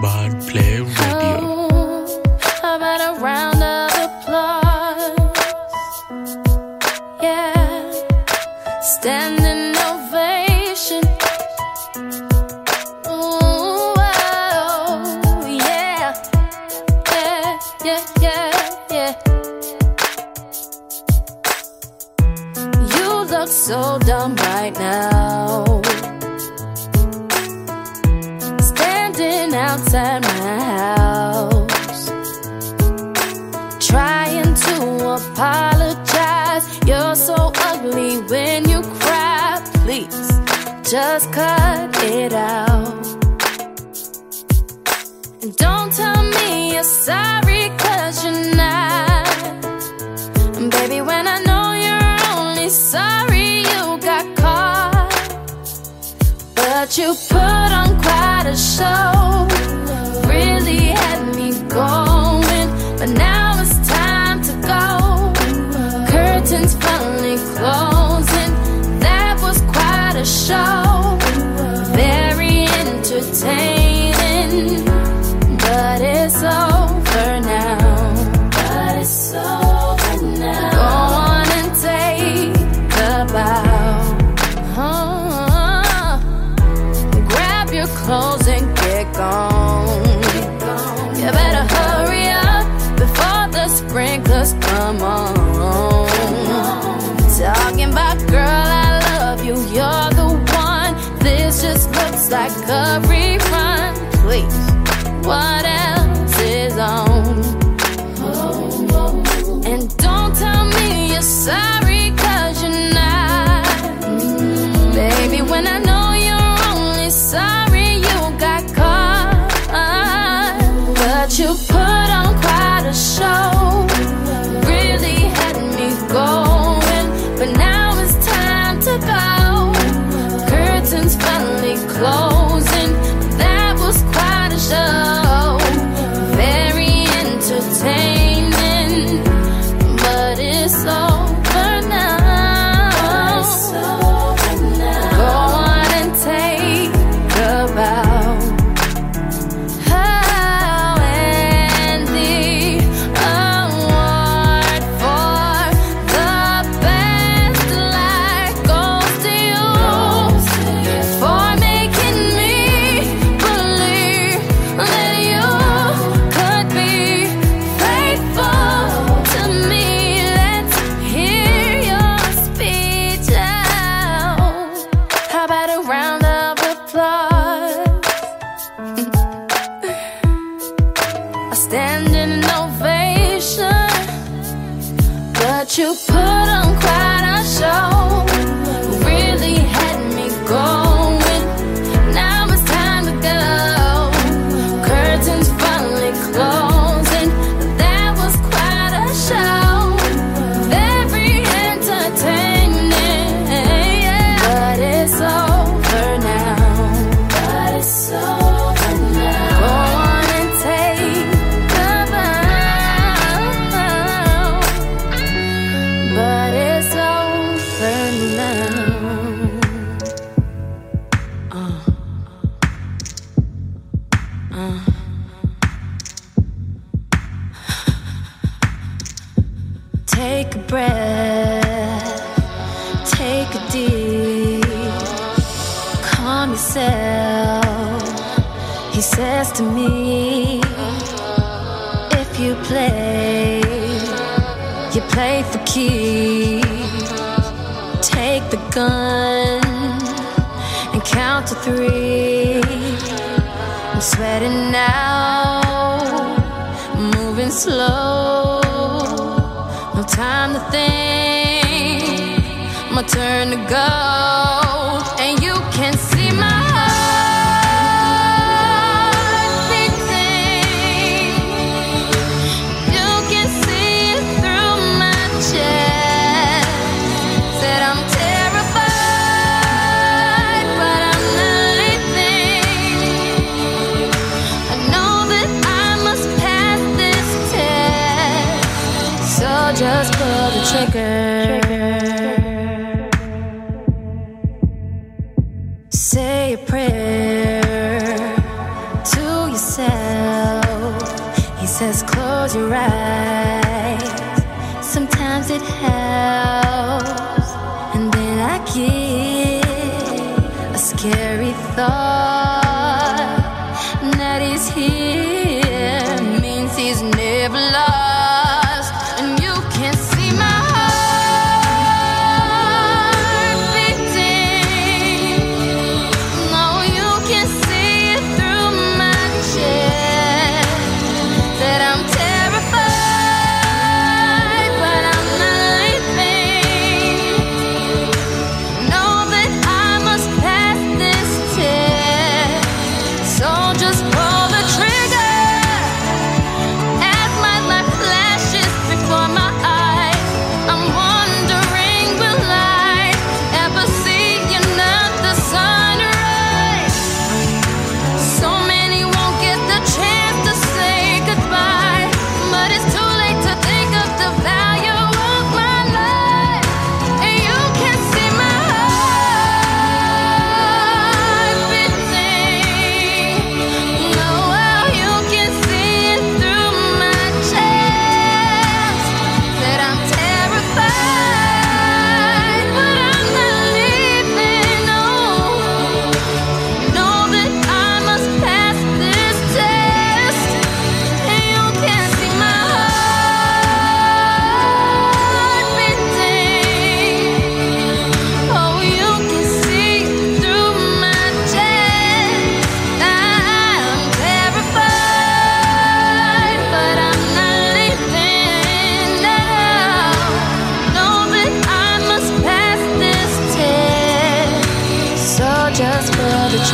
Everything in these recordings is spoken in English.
Bud Play Radio.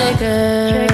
Trigger.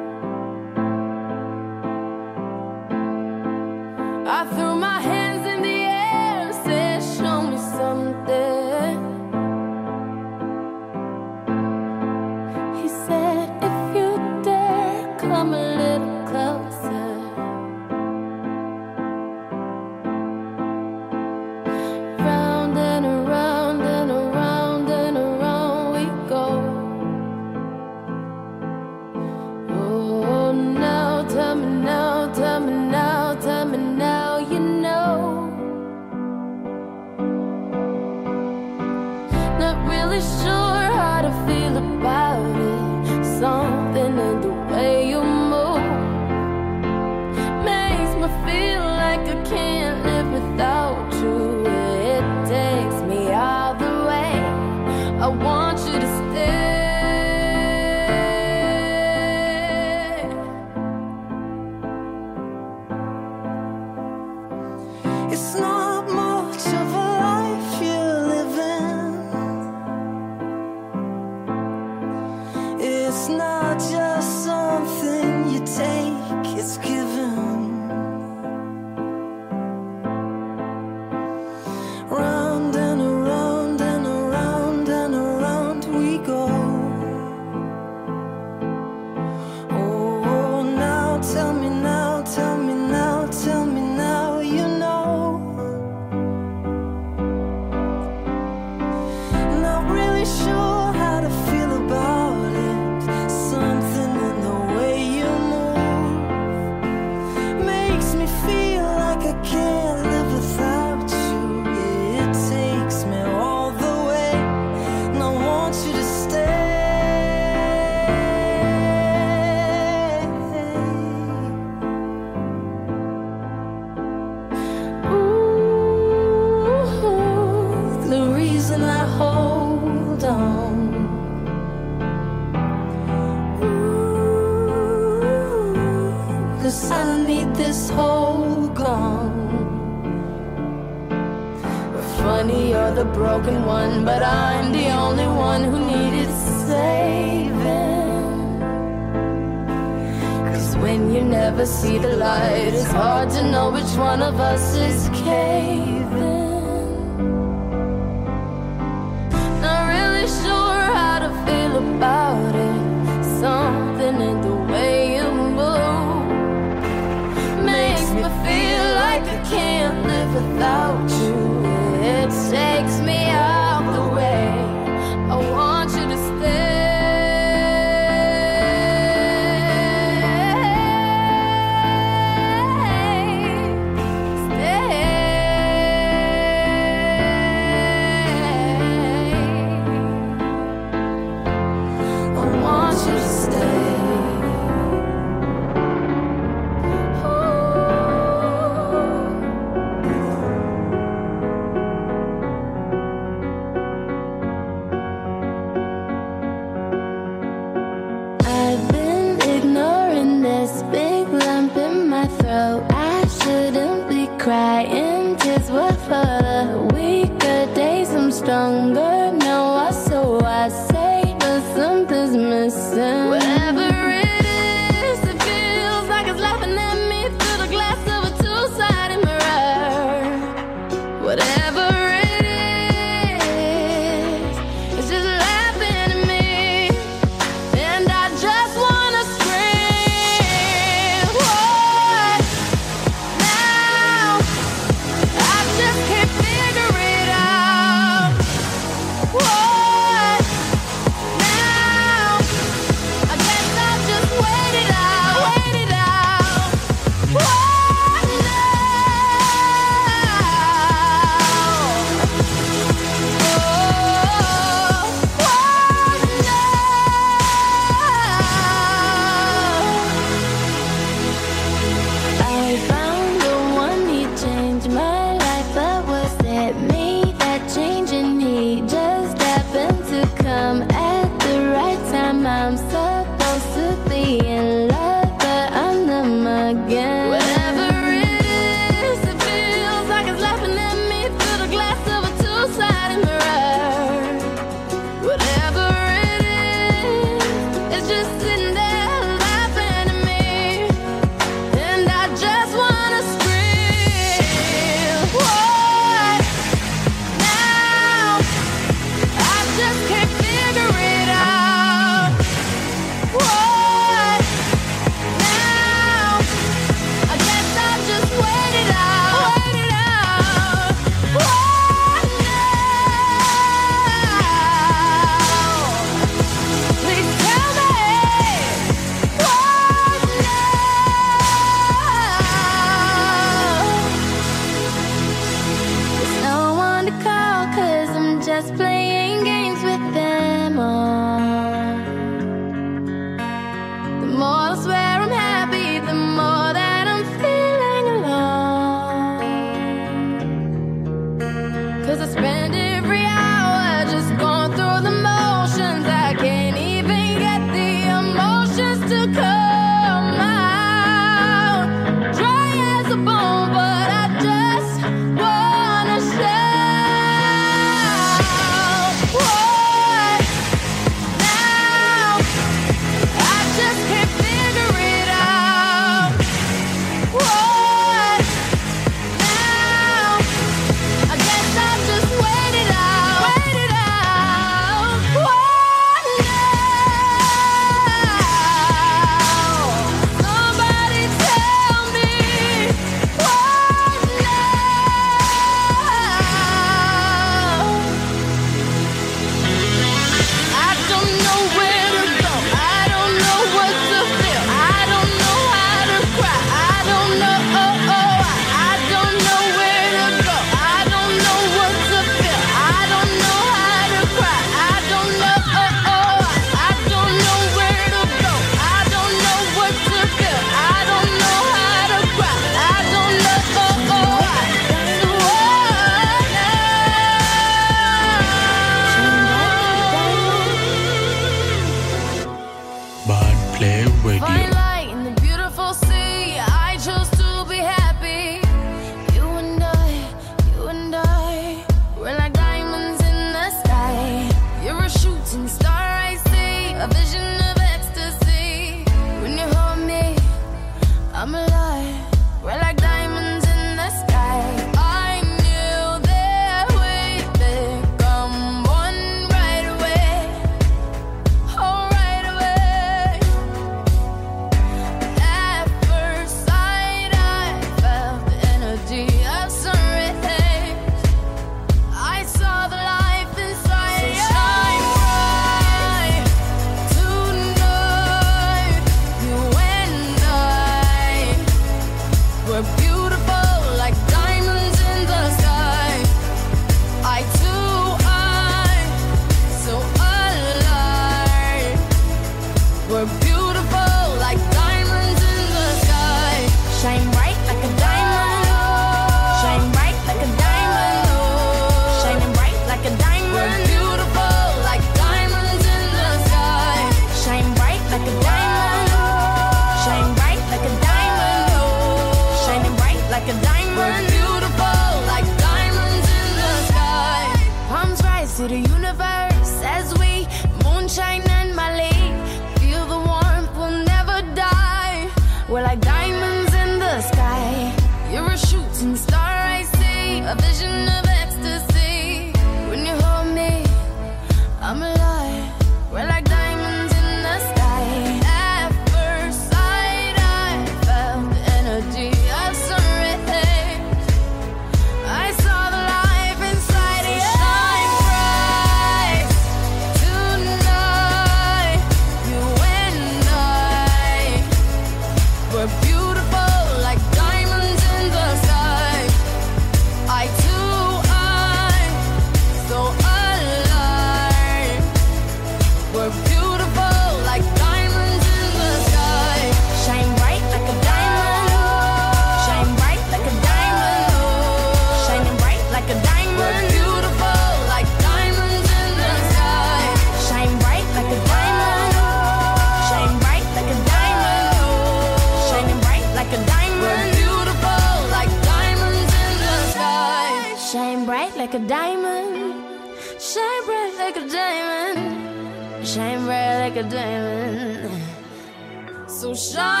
Shine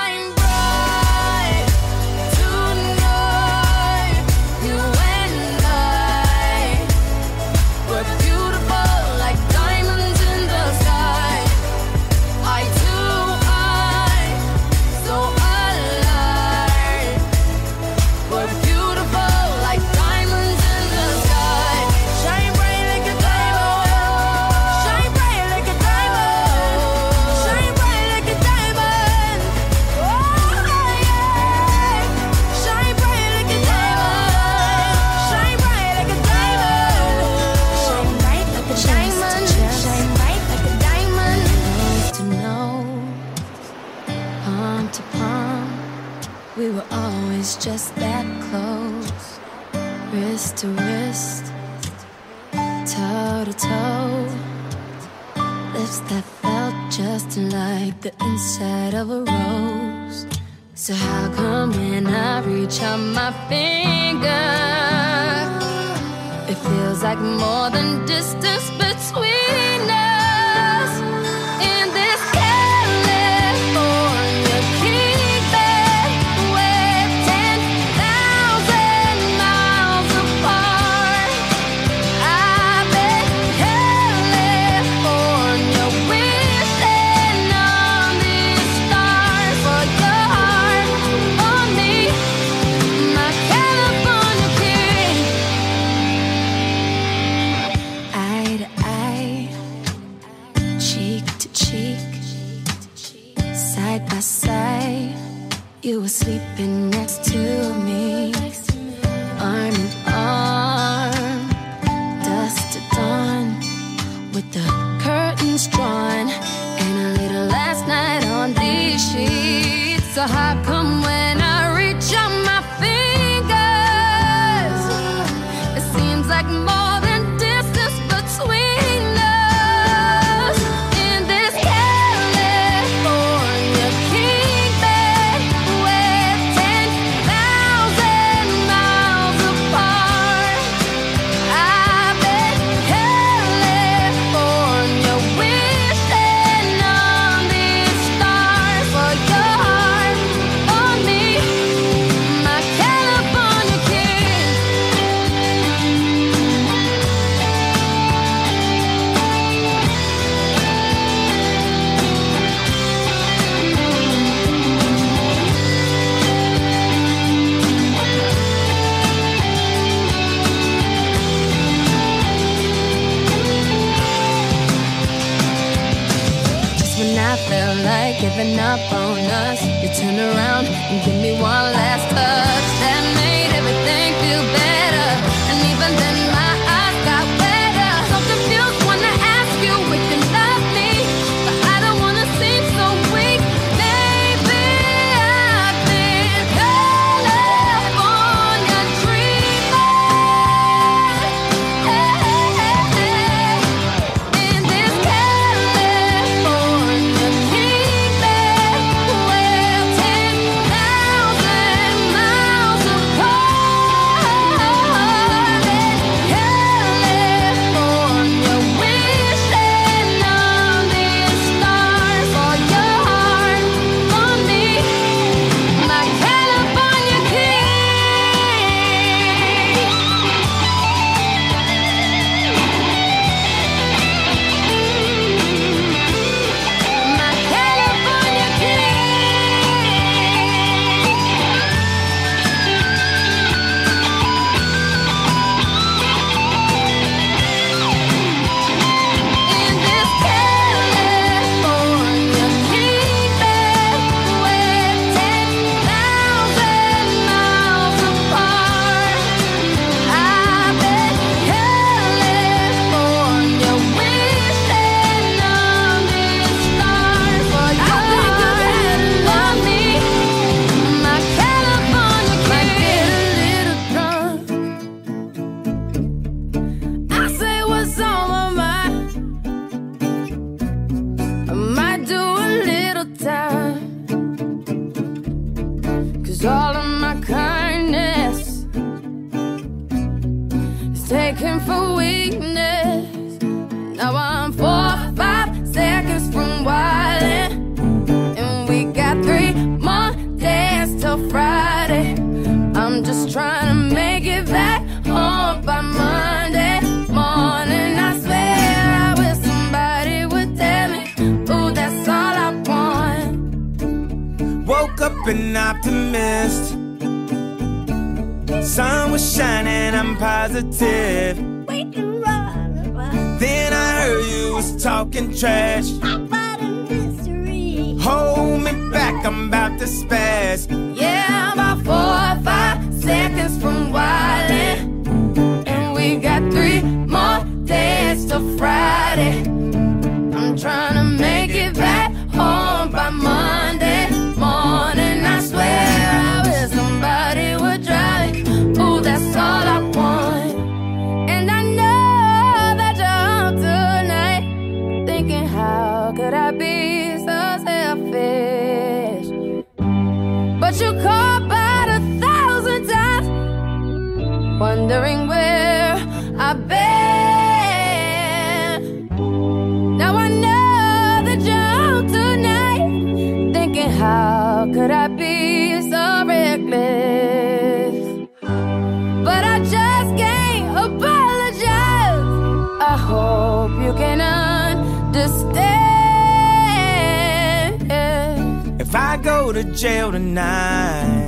to jail tonight.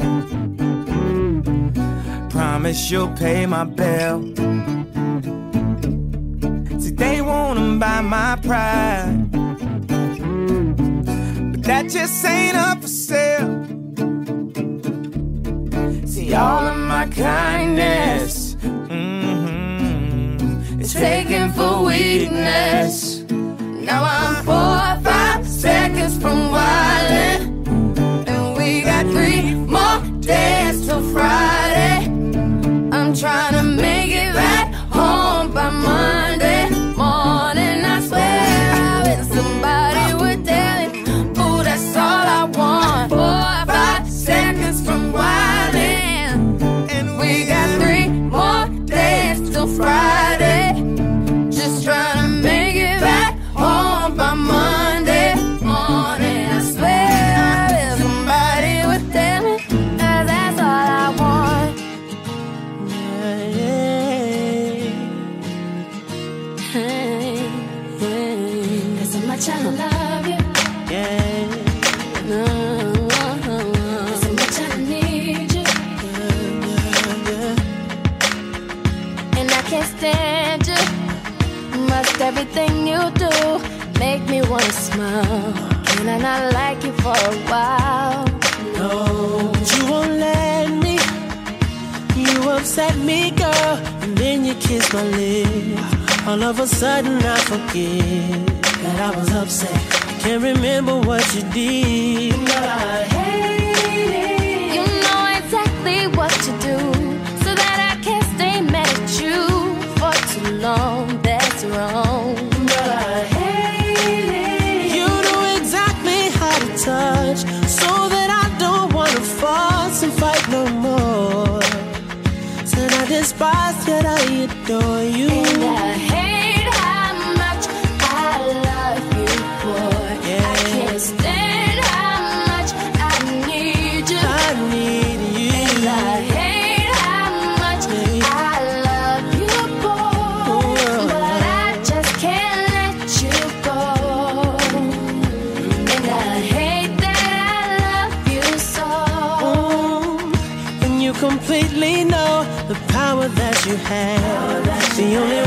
Promise you'll pay my bill. See, they wanna buy my pride. But that just ain't up for sale. See, all of my kindness mm-hmm, is taken for weakness. Now I'm four or five seconds from wildin' dance. now. Can I not like you for a while? No, but you won't let me. You upset me, girl, and then you kiss my lips. All of a sudden, I forget that I was upset. I can't remember what you did. adore you. And I hate how much I love you, boy. Yeah. I can't stand how much I need you. I need you. And I hate how much yeah. I love you, boy. Oh. But I just can't let you go. And I hate that I love you so. Oh. And you completely know the power that you have only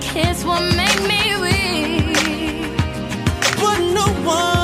kiss will make me weak. But no one.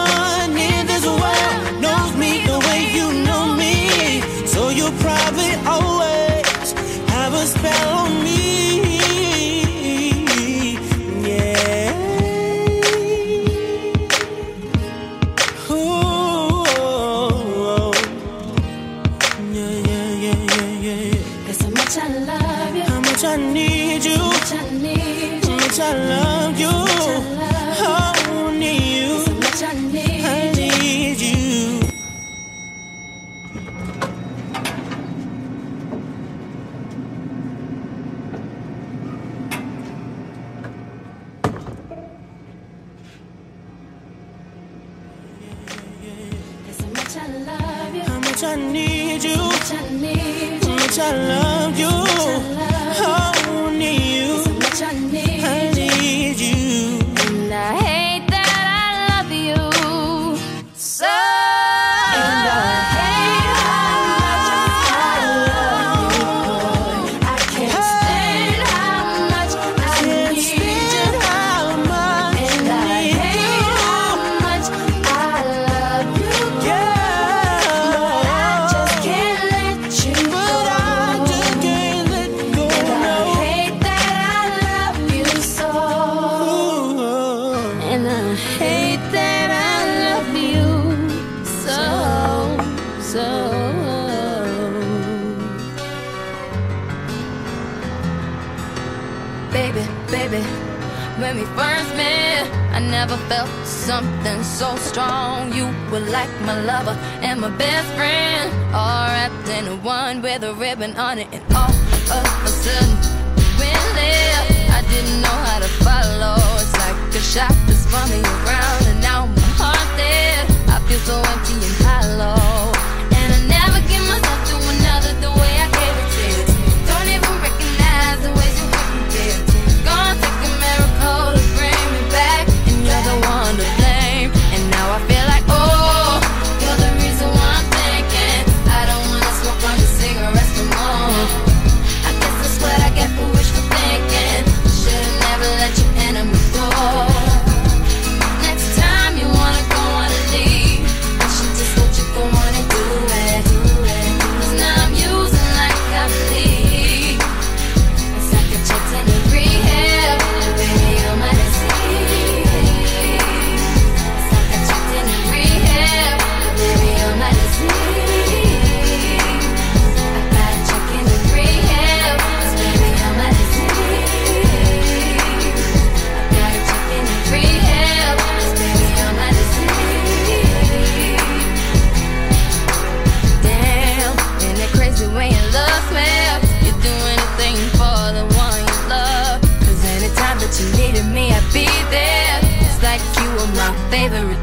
so strong. You were like my lover and my best friend. All wrapped in one with a ribbon on it. And all of a sudden, you went there. I didn't know how to follow. It's like a shot that's spun me around. And now my heart there. I feel so empty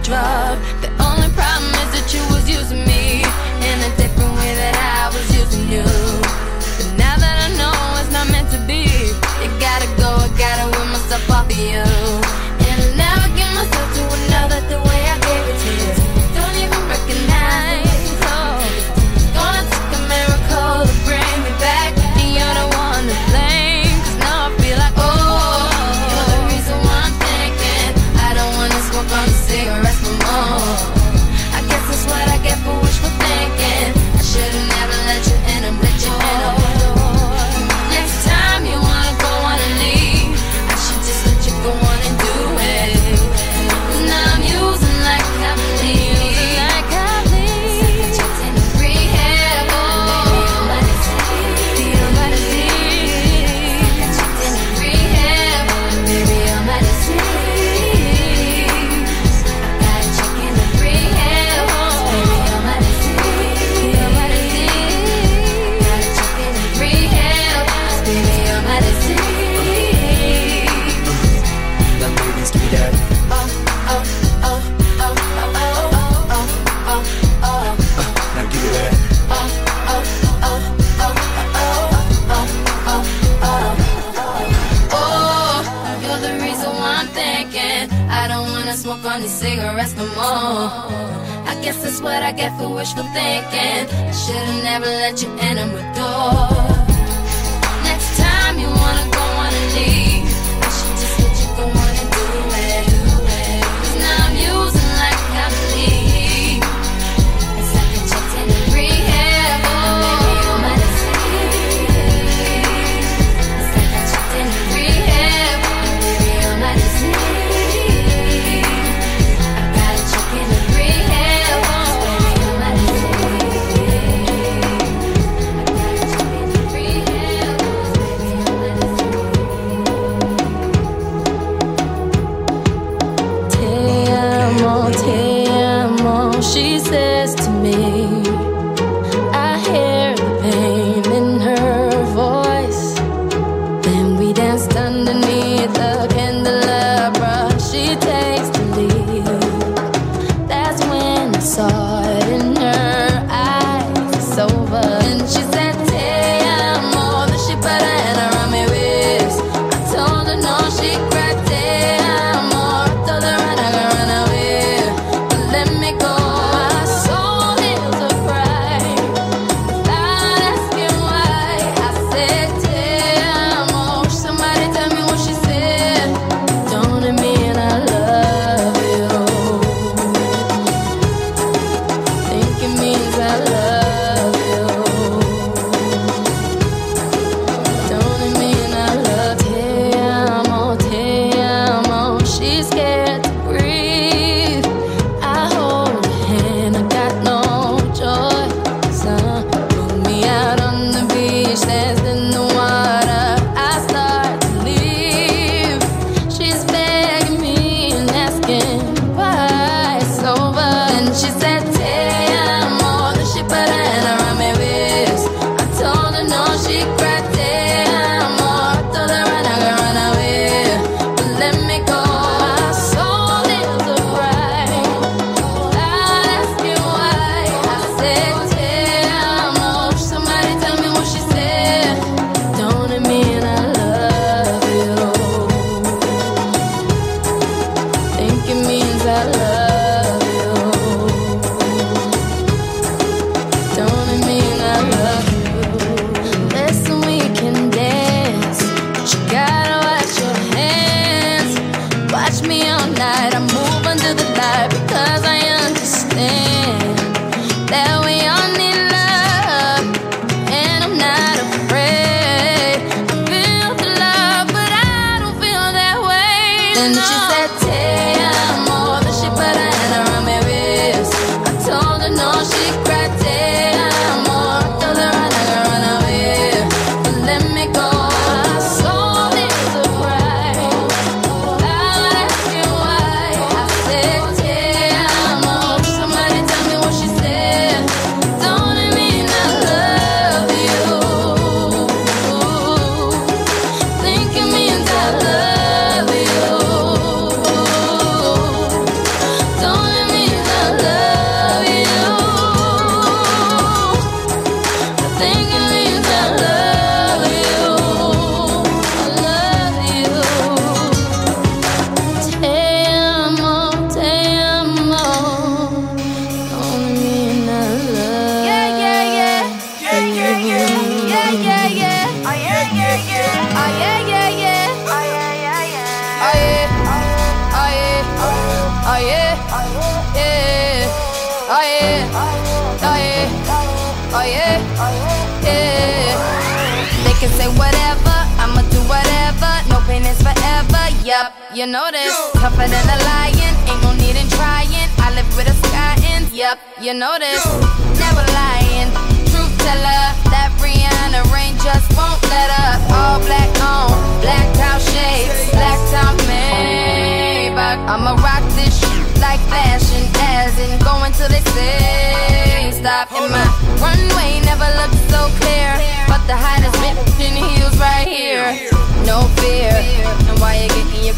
drop. I get for wishful thinking. I should've never let you in on my door.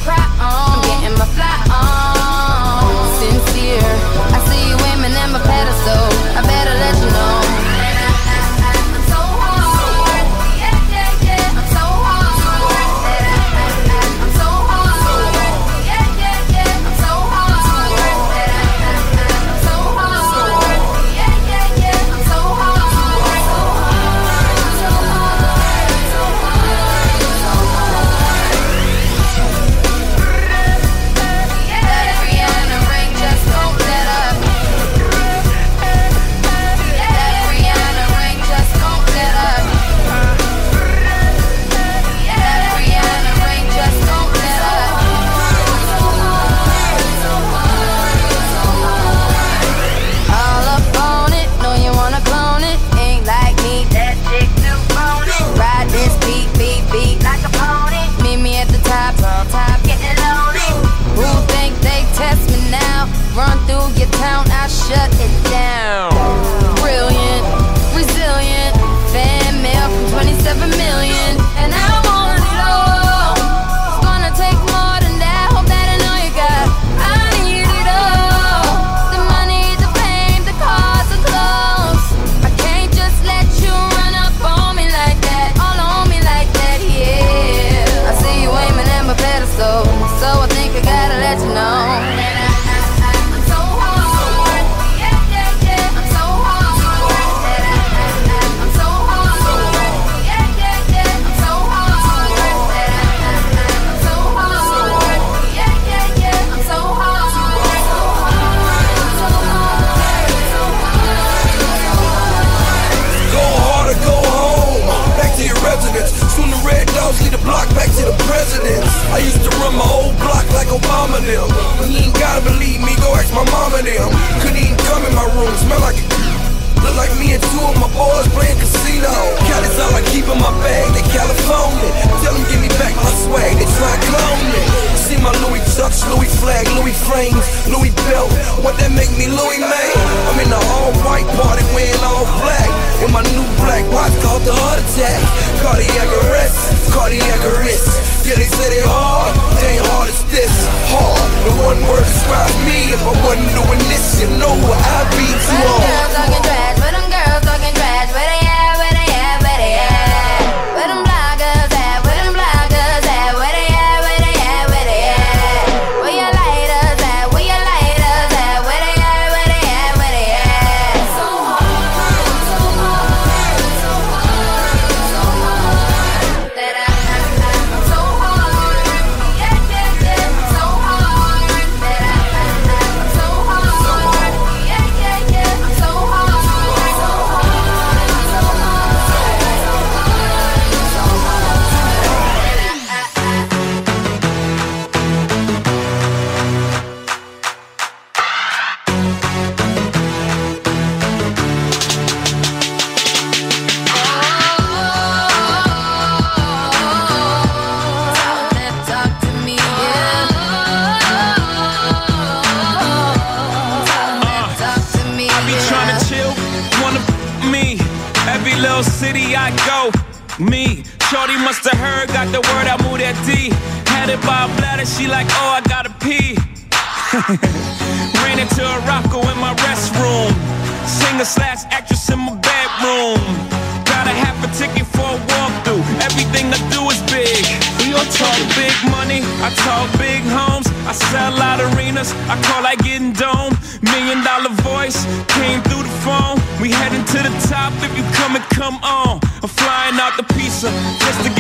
crap.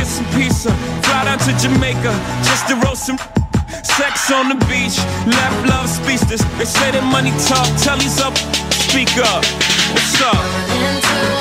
get some pizza. Fly down to Jamaica just to roast some. Sex on the beach, left love speechless. They say that money talk, tell he's up, speak up. What's up?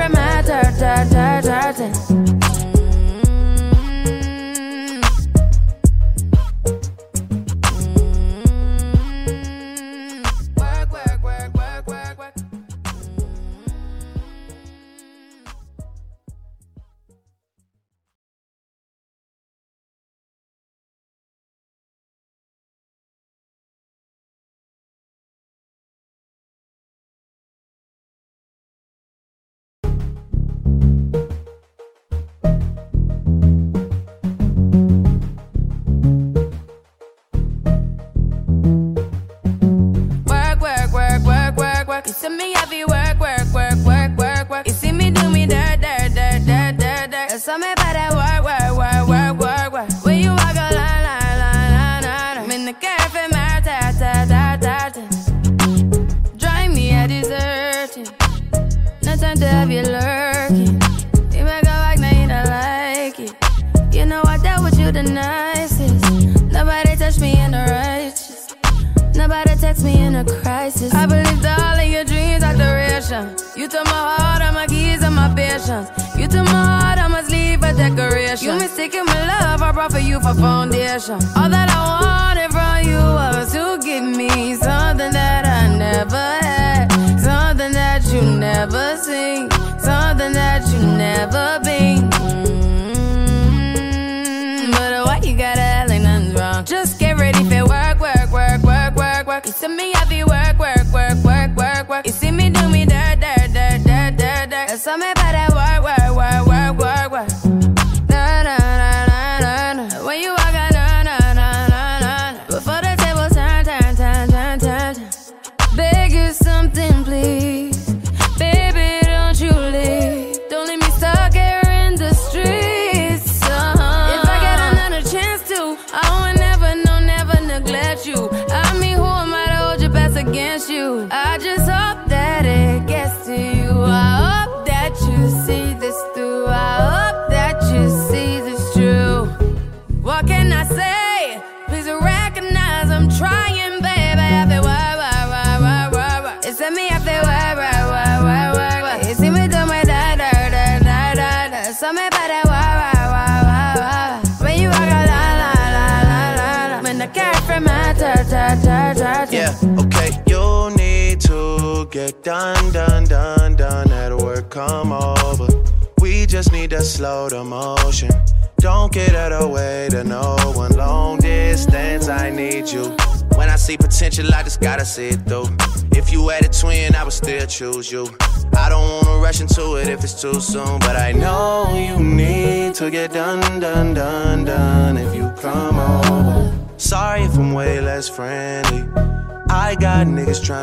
from my dirt, dirt, dirt, dirt.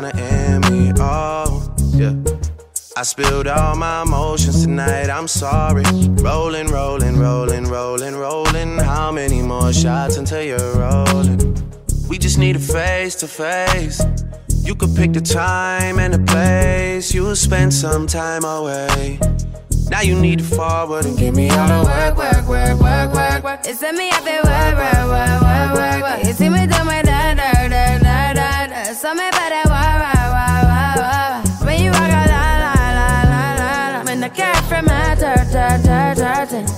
kinda in me. Oh, yeah. I spilled all my emotions tonight, I'm sorry. Rolling, rolling, rolling, rolling, rolling. How many more shots until you're rolling? We just need a face to face. You could pick the time and the place, you'll spend some time away. Now you need to forward and give me all the work, work, work, work, work, work. it me up there, work, work, work, work, work, work. You see me doing my da da da da da. So me para da da da da.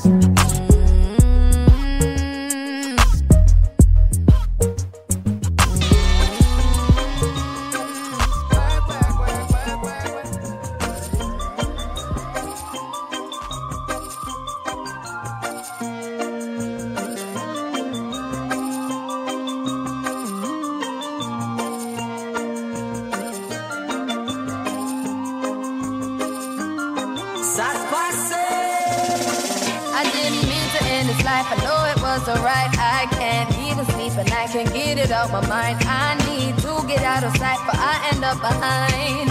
It out my mind. I need to get out of sight, but I end up behind.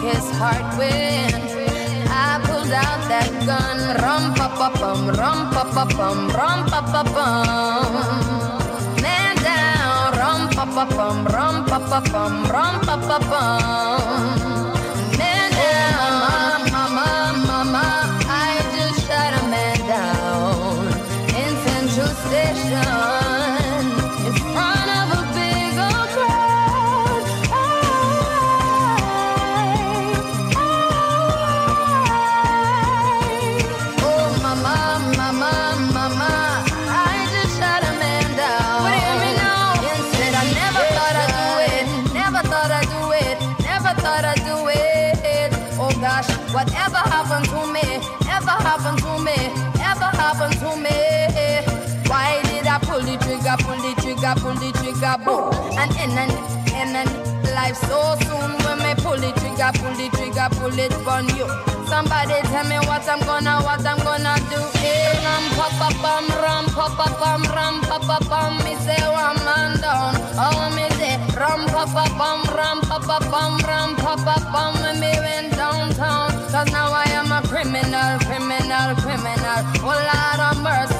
His heart with. I pulled out that gun. Rum pa pa bum, rum pa pa bum, rum pa pa bum. Man down, rum pa pa bum, rum pa pa bum, rum pa pa bum. Whatever happened to me, ever happened to me, ever happened to me. Why did I pull the trigger, pull the trigger, pull the trigger, boom, and in and and life so soon when me pull the trigger, pull the trigger, pull it on you. Somebody tell me what I'm gonna, what I'm gonna do. Hey, ram pa pa bum, ram pa pa bum, ram pa pa bum. Me say one man down. Oh me say ram pa pa bum, ram pa pa bum, ram pa pa bum. When me went downtown, cause now I am a criminal, criminal, criminal. Oh Lord of mercy,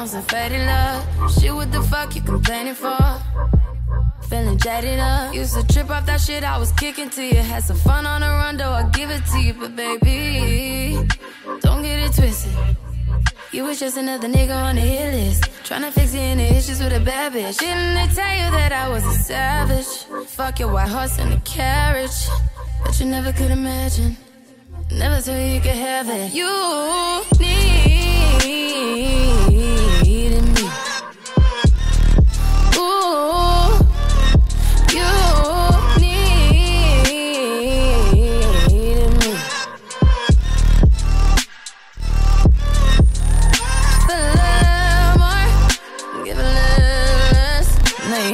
On some faded love. Shit, what the fuck you complaining for? Feeling jaded up. Used to trip off that shit I was kicking to you. Had some fun on the run, though I give it to you. But baby, don't get it twisted. You was just another nigga on the hit list. Tryna fix any issues with a bad bitch. Didn't they tell you that I was a savage? Fuck your white horse and a carriage. But you never could imagine. Never thought you could have it. You needed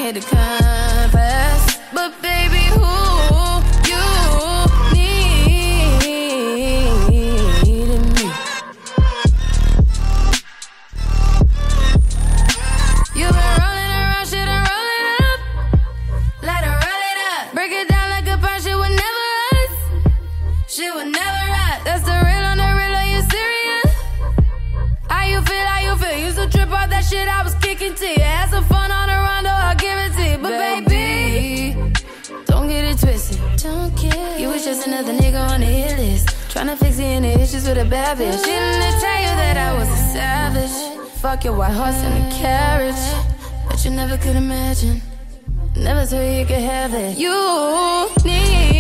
here to confess. But baby, who you need in me? You been rolling around, shit, I'm rolling up. Let her roll it up. Break it down like a punch, shit would never us. Shit would never us. That's the real on the real, are you serious? How you feel, how you feel? Used to trip off that shit I was kicking to you. Had some fun on her. You was just another nigga on the hit list. Trying to fix any issues with a bad bitch. Didn't tell you that I was a savage? Fuck your white horse and a carriage. But you never could imagine. Never thought you could have it. You need.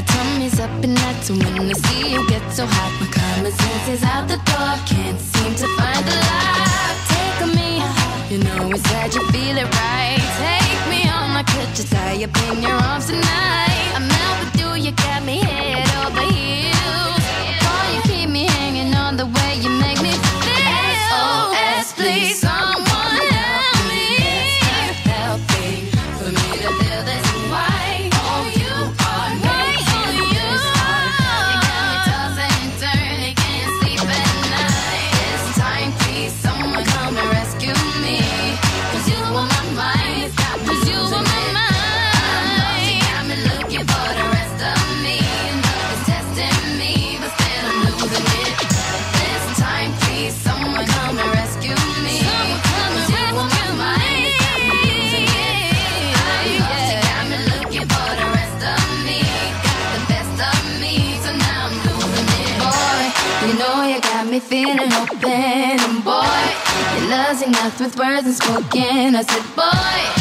My tummy's up and that's when I see you get so hot. My common sense is out the door, can't seem to find the light. Take me, you know it's that you feel it right. Take me on my kitchen, tie up in your arms tonight. Was enough with words unspoken? I said, boy.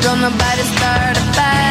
Don't nobody start a fight.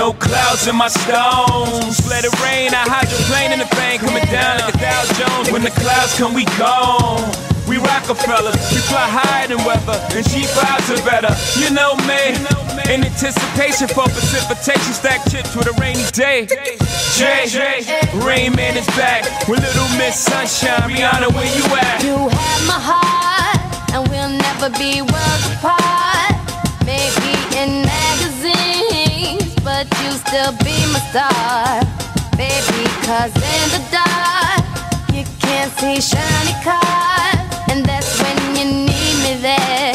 No clouds in my stones. Let it rain, I hide the plane in the thing coming down like a Dow Jones. When the clouds come, we gone. We Rockefellers, we fly higher than weather, and she vibes are better. You know me, in anticipation for precipitation, stack chips with a rainy day. Jay, Rain Man is back with Little Miss Sunshine. Rihanna, where you at? You have my heart, and we'll never be worlds apart. Maybe in magazines but you still be my star. Baby, cause in the dark, you can't see shiny cars, and that's when you need me there.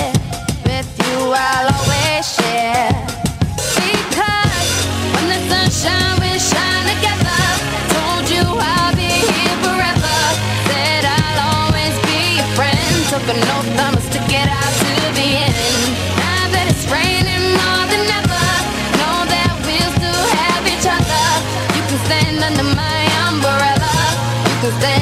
Cause they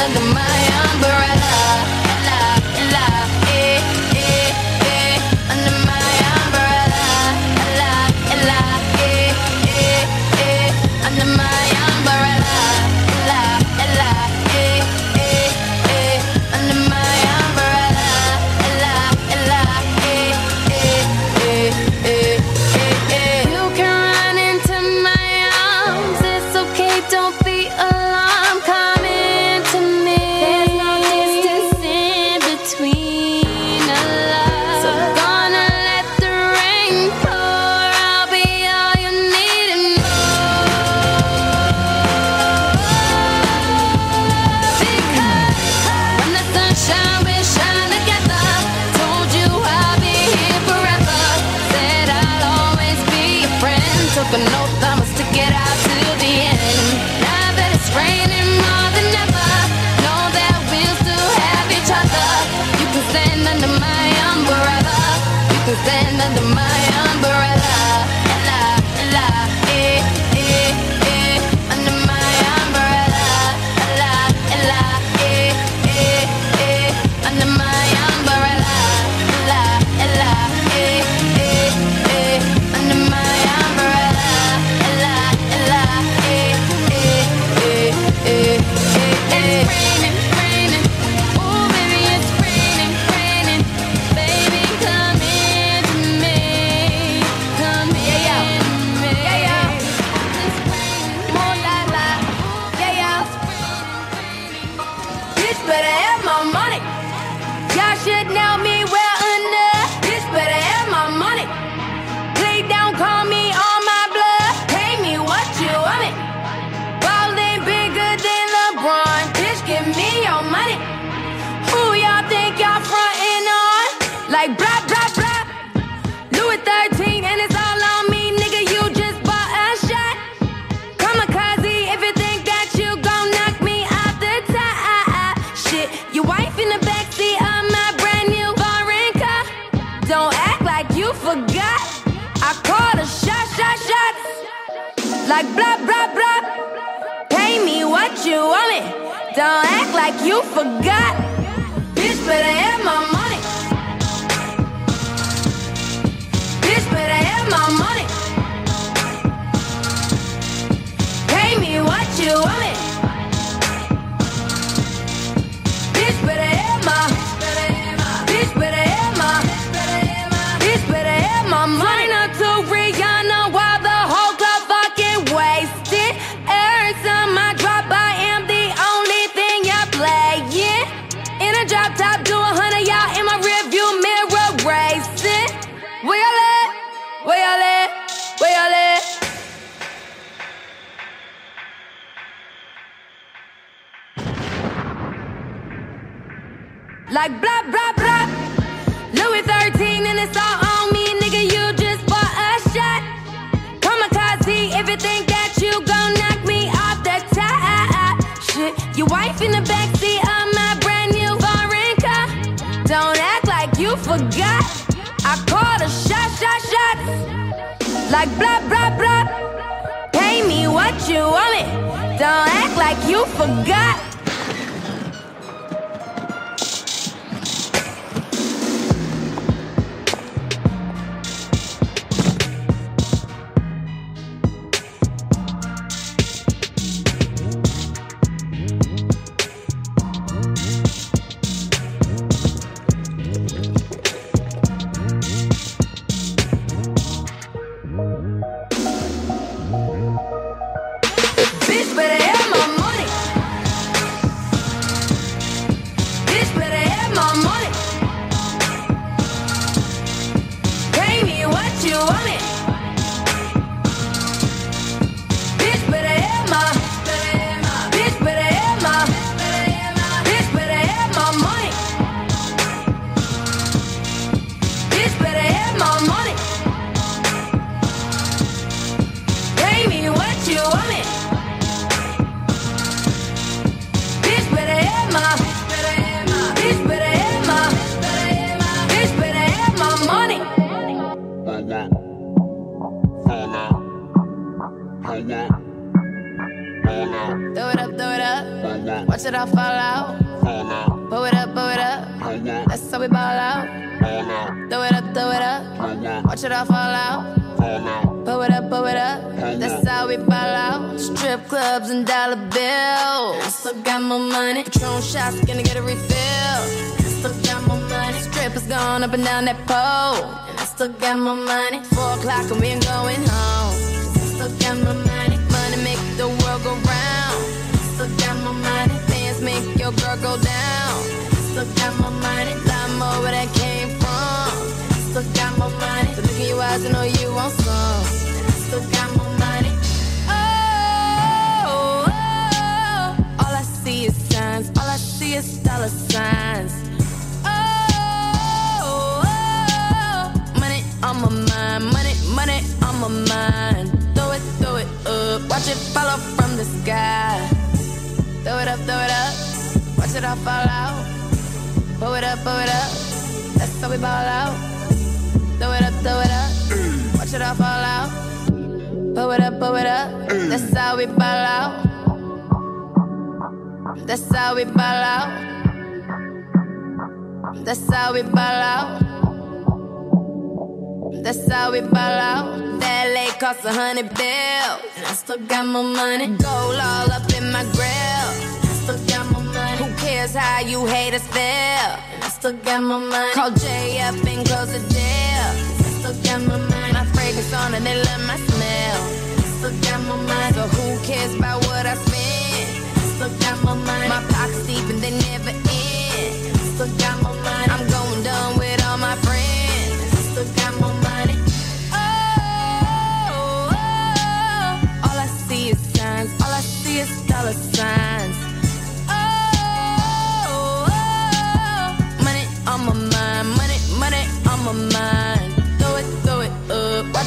under my arm. understand that the mind you forgot. Bitch, better have my money. Bitch, better have my money. Pay me what you want. Blah, blah, blah. Pay me what you want me. Don't act like you forgot. Down that pole. And I still got my money. Four o'clock and we sky. Throw it up, throw it up. Watch it all fall out. Pull it up, pull it up. That's how we ball out. Throw it up, throw it up. Watch it all fall out. Pull it up, pull it up. That's how we ball out. That's how we ball out. That's how we ball out. That's how we ball out. LA cost a hundred bills. And I still got my money. Gold all up in my grill. I still got my money. Who cares how you haters feel? And I still got my money. Call Jay up and close the deal. I still got my money. My fragrance on and they love my smell. I still got my money. So who cares about what I spend? I still got my money. My pockets deep and they never end. I still got my money.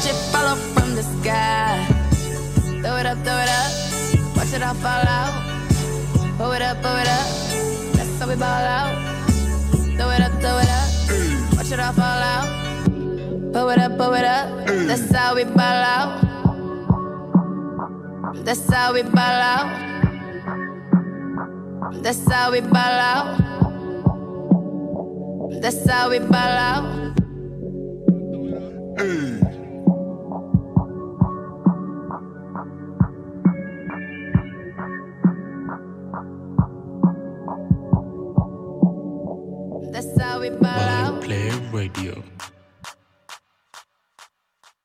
Watch it fall off from the sky. Throw it up, throw it up. Watch it all fall out. Pull it up, pull it up. That's how we ball out. Throw it up, throw it up. Watch it all fall out. Pull it up, pull it up. That's how we ball out. That's how we ball out. That's how we ball out. That's how we ball out. That's how we. Play Radio.